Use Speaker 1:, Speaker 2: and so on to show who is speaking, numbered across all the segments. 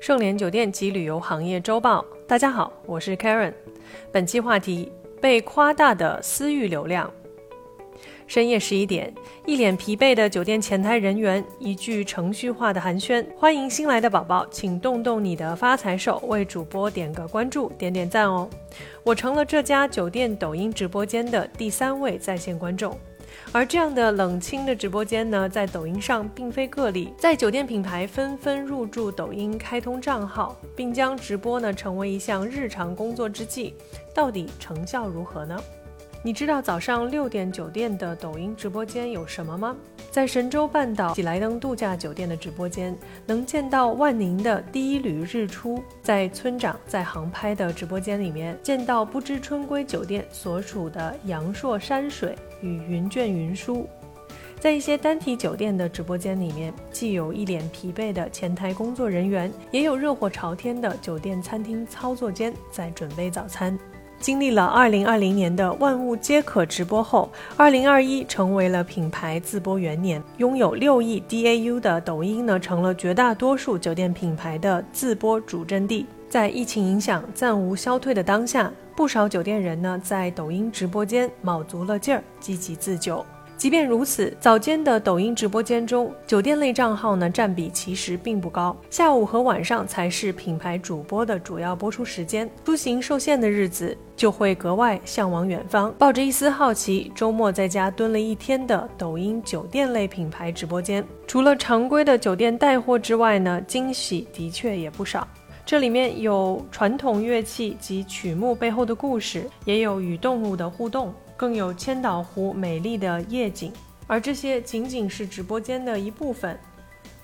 Speaker 1: 盛联酒店及旅游行业周报，大家好，我是 Karen。本期话题：被夸大的私域流量。深夜十一点，一脸疲惫的酒店前台人员，一句程序化的寒暄：“欢迎新来的宝宝，请动动你的发财手，为主播点个关注，点点赞哦。”我成了这家酒店抖音直播间的第三位在线观众。而这样的冷清的直播间呢，在抖音上并非个例，在酒店品牌纷纷入驻抖音开通账号，并将直播呢成为一项日常工作之际，到底成效如何呢？你知道早上六点酒店的抖音直播间有什么吗？在神州半岛喜来登度假酒店的直播间，能见到万宁的第一缕日出；在村长在航拍的直播间里面，见到不知春归酒店所处的阳朔山水与云卷云舒；在一些单体酒店的直播间里面，既有一脸疲惫的前台工作人员，也有热火朝天的酒店餐厅操作间在准备早餐。经历了2020年的万物皆可直播后，2021成为了品牌自播元年。拥有六亿 DAU 的抖音呢，成了绝大多数酒店品牌的自播主阵地。在疫情影响暂无消退的当下，不少酒店人呢，在抖音直播间卯足了劲儿，积极自救。即便如此，早间的抖音直播间中，酒店类账号呢占比其实并不高。下午和晚上才是品牌主播的主要播出时间。出行受限的日子，就会格外向往远方，抱着一丝好奇，周末在家蹲了一天的抖音酒店类品牌直播间。除了常规的酒店带货之外呢，惊喜的确也不少。这里面有传统乐器及曲目背后的故事，也有与动物的互动。更有千岛湖美丽的夜景，而这些仅仅是直播间的一部分。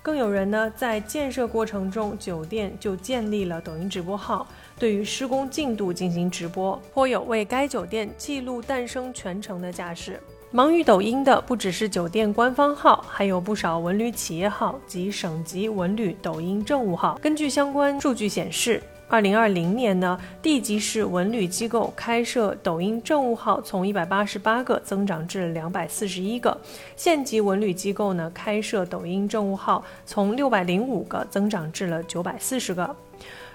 Speaker 1: 更有人呢，在建设过程中，酒店就建立了抖音直播号，对于施工进度进行直播，颇有为该酒店记录诞生全程的架势。忙于抖音的不只是酒店官方号，还有不少文旅企业号及省级文旅抖音政务号。根据相关数据显示。二零二零年呢，地级市文旅机构开设抖音政务号从一百八十八个增长至两百四十一个；县级文旅机构呢开设抖音政务号从六百零五个增长至了九百四十个。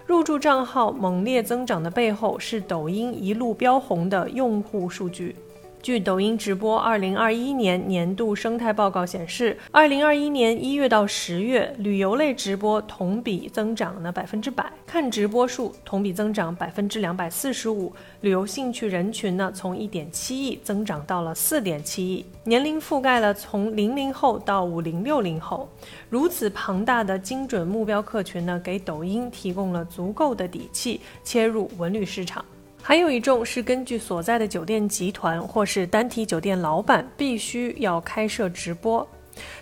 Speaker 1: 入驻账号猛烈增长的背后，是抖音一路飙红的用户数据。据抖音直播二零二一年年度生态报告显示，二零二一年一月到十月，旅游类直播同比增长呢百分之百，看直播数同比增长百分之两百四十五，旅游兴趣人群呢从一点七亿增长到了四点七亿，年龄覆盖了从零零后到五零六零后，如此庞大的精准目标客群呢，给抖音提供了足够的底气切入文旅市场。还有一种是根据所在的酒店集团或是单体酒店老板必须要开设直播。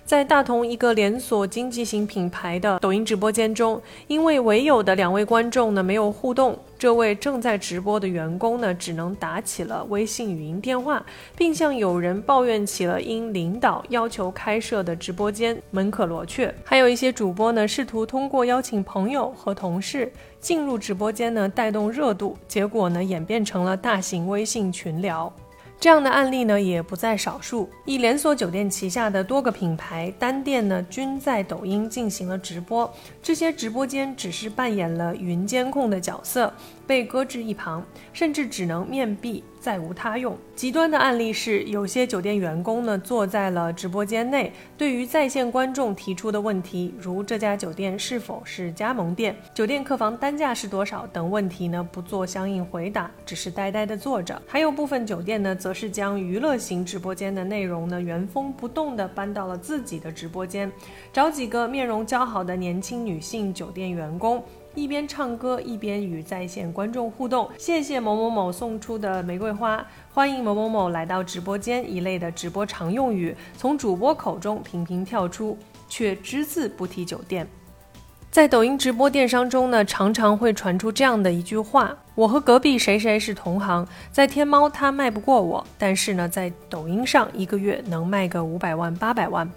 Speaker 1: 在大同一个连锁经济型品牌的抖音直播间中，因为唯有的两位观众呢没有互动，这位正在直播的员工呢只能打起了微信语音电话，并向有人抱怨起了因领导要求开设的直播间门可罗雀。还有一些主播呢试图通过邀请朋友和同事进入直播间呢带动热度，结果呢演变成了大型微信群聊。这样的案例呢也不在少数。一连锁酒店旗下的多个品牌单店呢均在抖音进行了直播，这些直播间只是扮演了云监控的角色，被搁置一旁，甚至只能面壁。再无他用。极端的案例是，有些酒店员工呢坐在了直播间内，对于在线观众提出的问题，如这家酒店是否是加盟店、酒店客房单价是多少等问题呢，不做相应回答，只是呆呆的坐着。还有部分酒店呢，则是将娱乐型直播间的内容呢原封不动地搬到了自己的直播间，找几个面容姣好的年轻女性酒店员工。一边唱歌一边与在线观众互动，谢谢某某某送出的玫瑰花，欢迎某某某来到直播间一类的直播常用语，从主播口中频频跳出，却只字不提酒店。在抖音直播电商中呢，常常会传出这样的一句话：“我和隔壁谁谁是同行，在天猫他卖不过我，但是呢，在抖音上一个月能卖个五百万、八百万。”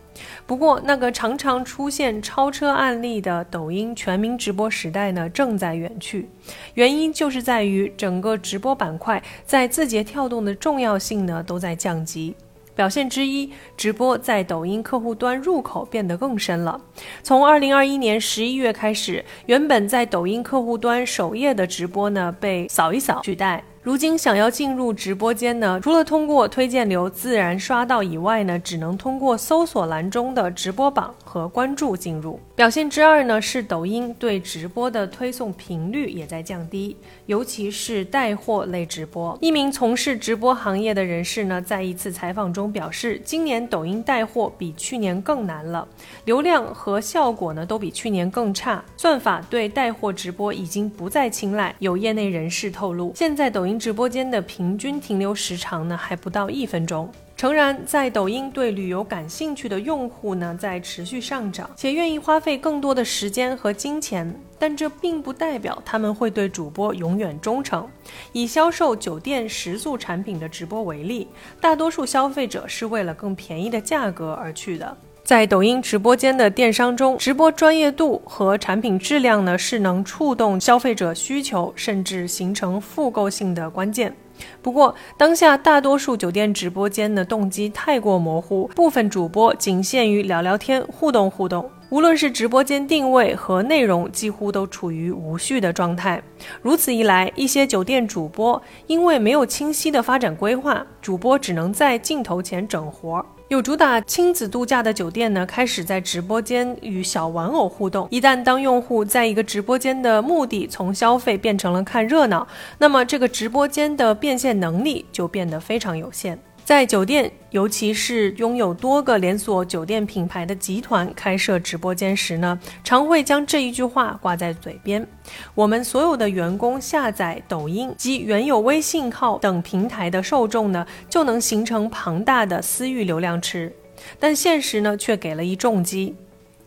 Speaker 1: 不过，那个常常出现超车案例的抖音全民直播时代呢，正在远去。原因就是在于整个直播板块在字节跳动的重要性呢都在降级。表现之一，直播在抖音客户端入口变得更深了。从二零二一年十一月开始，原本在抖音客户端首页的直播呢，被扫一扫取代。如今想要进入直播间呢，除了通过推荐流自然刷到以外呢，只能通过搜索栏中的直播榜和关注进入。表现之二呢，是抖音对直播的推送频率也在降低，尤其是带货类直播。一名从事直播行业的人士呢，在一次采访中表示，今年抖音带货比去年更难了，流量和效果呢都比去年更差，算法对带货直播已经不再青睐。有业内人士透露，现在抖音直播间的平均停留时长呢，还不到一分钟。诚然，在抖音对旅游感兴趣的用户呢，在持续上涨，且愿意花费更多的时间和金钱，但这并不代表他们会对主播永远忠诚。以销售酒店食宿产品的直播为例，大多数消费者是为了更便宜的价格而去的。在抖音直播间的电商中，直播专业度和产品质量呢，是能触动消费者需求，甚至形成复购性的关键。不过，当下大多数酒店直播间的动机太过模糊，部分主播仅限于聊聊天、互动互动。无论是直播间定位和内容，几乎都处于无序的状态。如此一来，一些酒店主播因为没有清晰的发展规划，主播只能在镜头前整活。有主打亲子度假的酒店呢，开始在直播间与小玩偶互动。一旦当用户在一个直播间的目的从消费变成了看热闹，那么这个直播间的变现能力就变得非常有限。在酒店，尤其是拥有多个连锁酒店品牌的集团开设直播间时呢，常会将这一句话挂在嘴边：我们所有的员工下载抖音及原有微信号等平台的受众呢，就能形成庞大的私域流量池。但现实呢，却给了一重击。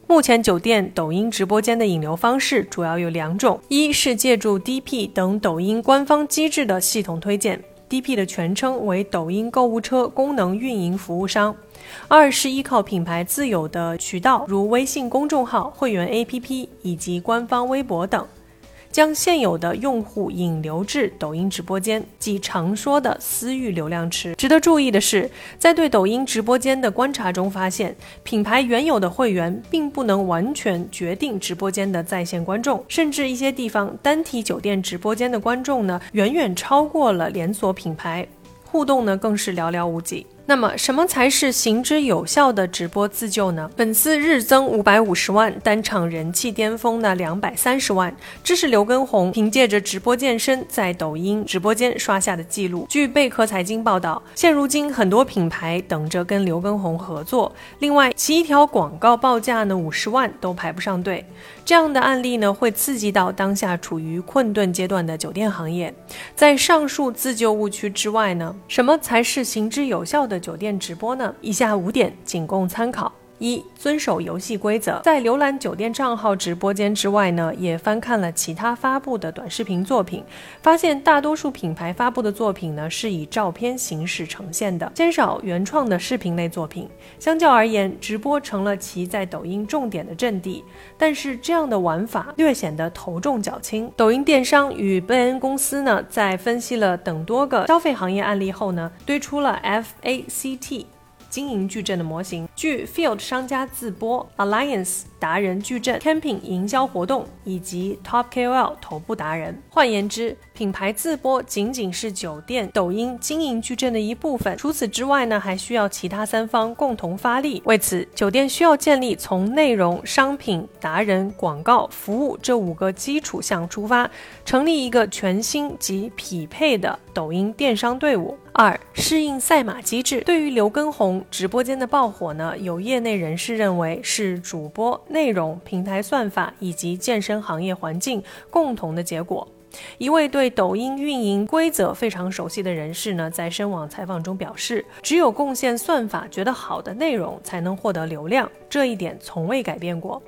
Speaker 1: 目前，酒店抖音直播间的引流方式主要有两种：一是借助 DP 等抖音官方机制的系统推荐。DP 的全称为抖音购物车功能运营服务商。二是依靠品牌自有的渠道，如微信公众号、会员 APP 以及官方微博等。将现有的用户引流至抖音直播间，即常说的私域流量池。值得注意的是，在对抖音直播间的观察中发现，品牌原有的会员并不能完全决定直播间的在线观众，甚至一些地方单体酒店直播间的观众呢，远远超过了连锁品牌，互动呢更是寥寥无几。那么，什么才是行之有效的直播自救呢？粉丝日增五百五十万，单场人气巅峰呢两百三十万，这是刘畊宏凭借着直播健身在抖音直播间刷下的记录。据贝壳财经报道，现如今很多品牌等着跟刘畊宏合作，另外其一条广告报价呢五十万都排不上队。这样的案例呢，会刺激到当下处于困顿阶段的酒店行业。在上述自救误区之外呢，什么才是行之有效的？酒店直播呢？以下五点仅供参考。一、遵守游戏规则。在浏览酒店账号直播间之外呢，也翻看了其他发布的短视频作品，发现大多数品牌发布的作品呢是以照片形式呈现的，鲜少原创的视频类作品。相较而言，直播成了其在抖音重点的阵地，但是这样的玩法略显得头重脚轻。抖音电商与贝恩公司呢，在分析了等多个消费行业案例后呢，推出了 FACT。经营矩阵的模型，据 Field 商家自播，Alliance 达人矩阵，Camping 营销活动以及 Top KOL 头部达人。换言之，品牌自播仅仅是酒店抖音经营矩阵的一部分。除此之外呢，还需要其他三方共同发力。为此，酒店需要建立从内容、商品、达人、广告、服务这五个基础项出发，成立一个全新及匹配的抖音电商队伍。二、适应赛马机制。对于刘畊宏直播间的爆火呢，有业内人士认为是主播、内容、平台算法以及健身行业环境共同的结果。一位对抖音运营规则非常熟悉的人士呢，在深网采访中表示，只有贡献算法觉得好的内容，才能获得流量，这一点从未改变过。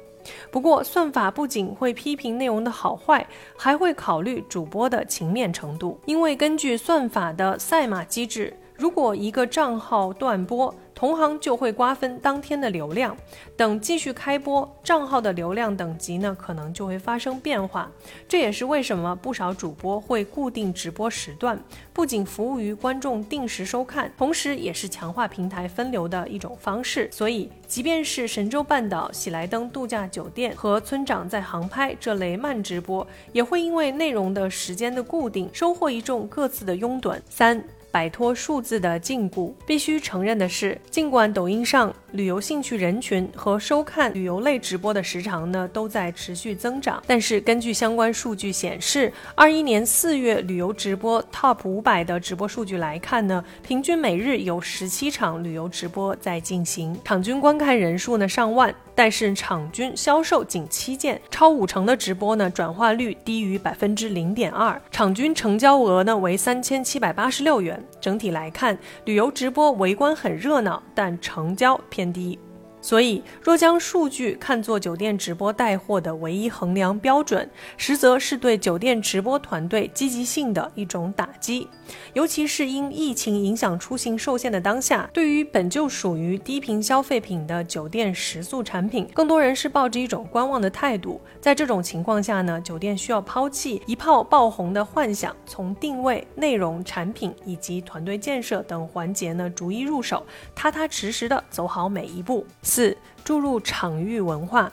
Speaker 1: 不过，算法不仅会批评内容的好坏，还会考虑主播的情面程度。因为根据算法的赛马机制，如果一个账号断播，同行就会瓜分当天的流量，等继续开播，账号的流量等级呢可能就会发生变化。这也是为什么不少主播会固定直播时段，不仅服务于观众定时收看，同时也是强化平台分流的一种方式。所以，即便是神州半岛喜来登度假酒店和村长在航拍这类慢直播，也会因为内容的时间的固定，收获一众各自的拥趸。三。摆脱数字的禁锢。必须承认的是，尽管抖音上旅游兴趣人群和收看旅游类直播的时长呢都在持续增长，但是根据相关数据显示，二一年四月旅游直播 Top 五百的直播数据来看呢，平均每日有十七场旅游直播在进行，场均观看人数呢上万。但是场均销售仅七件，超五成的直播呢，转化率低于百分之零点二，场均成交额呢为三千七百八十六元。整体来看，旅游直播围观很热闹，但成交偏低。所以，若将数据看作酒店直播带货的唯一衡量标准，实则是对酒店直播团队积极性的一种打击。尤其是因疫情影响出行受限的当下，对于本就属于低频消费品的酒店食宿产品，更多人是抱着一种观望的态度。在这种情况下呢，酒店需要抛弃一炮爆红的幻想，从定位、内容、产品以及团队建设等环节呢逐一入手，踏踏实实的走好每一步。四注入场域文化，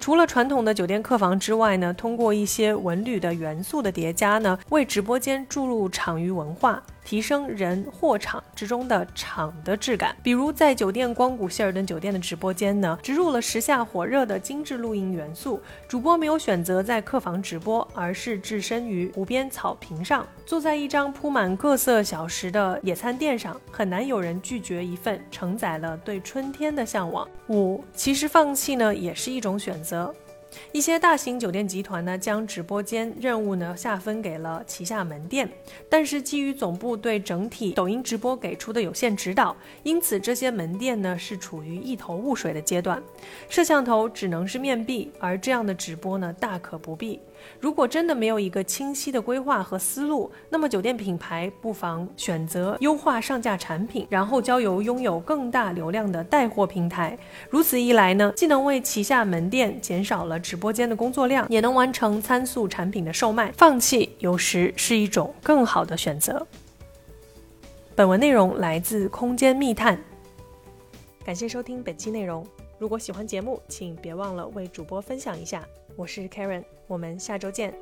Speaker 1: 除了传统的酒店客房之外呢，通过一些文旅的元素的叠加呢，为直播间注入场域文化。提升人货场之中的场的质感，比如在酒店光谷希尔顿酒店的直播间呢，植入了时下火热的精致露营元素。主播没有选择在客房直播，而是置身于湖边草坪上，坐在一张铺满各色小食的野餐垫上，很难有人拒绝一份承载了对春天的向往。五，其实放弃呢，也是一种选择。一些大型酒店集团呢，将直播间任务呢下分给了旗下门店，但是基于总部对整体抖音直播给出的有限指导，因此这些门店呢是处于一头雾水的阶段，摄像头只能是面壁，而这样的直播呢大可不必。如果真的没有一个清晰的规划和思路，那么酒店品牌不妨选择优化上架产品，然后交由拥有更大流量的带货平台。如此一来呢，既能为旗下门店减少了直播间的工作量，也能完成参数产品的售卖。放弃有时是一种更好的选择。本文内容来自空间密探，感谢收听本期内容。如果喜欢节目，请别忘了为主播分享一下。我是 Karen，我们下周见。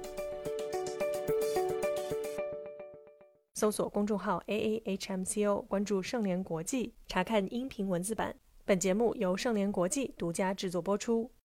Speaker 1: 搜索公众号 A A H M C O，关注盛联国际，查看音频文字版。本节目由盛联国际独家制作播出。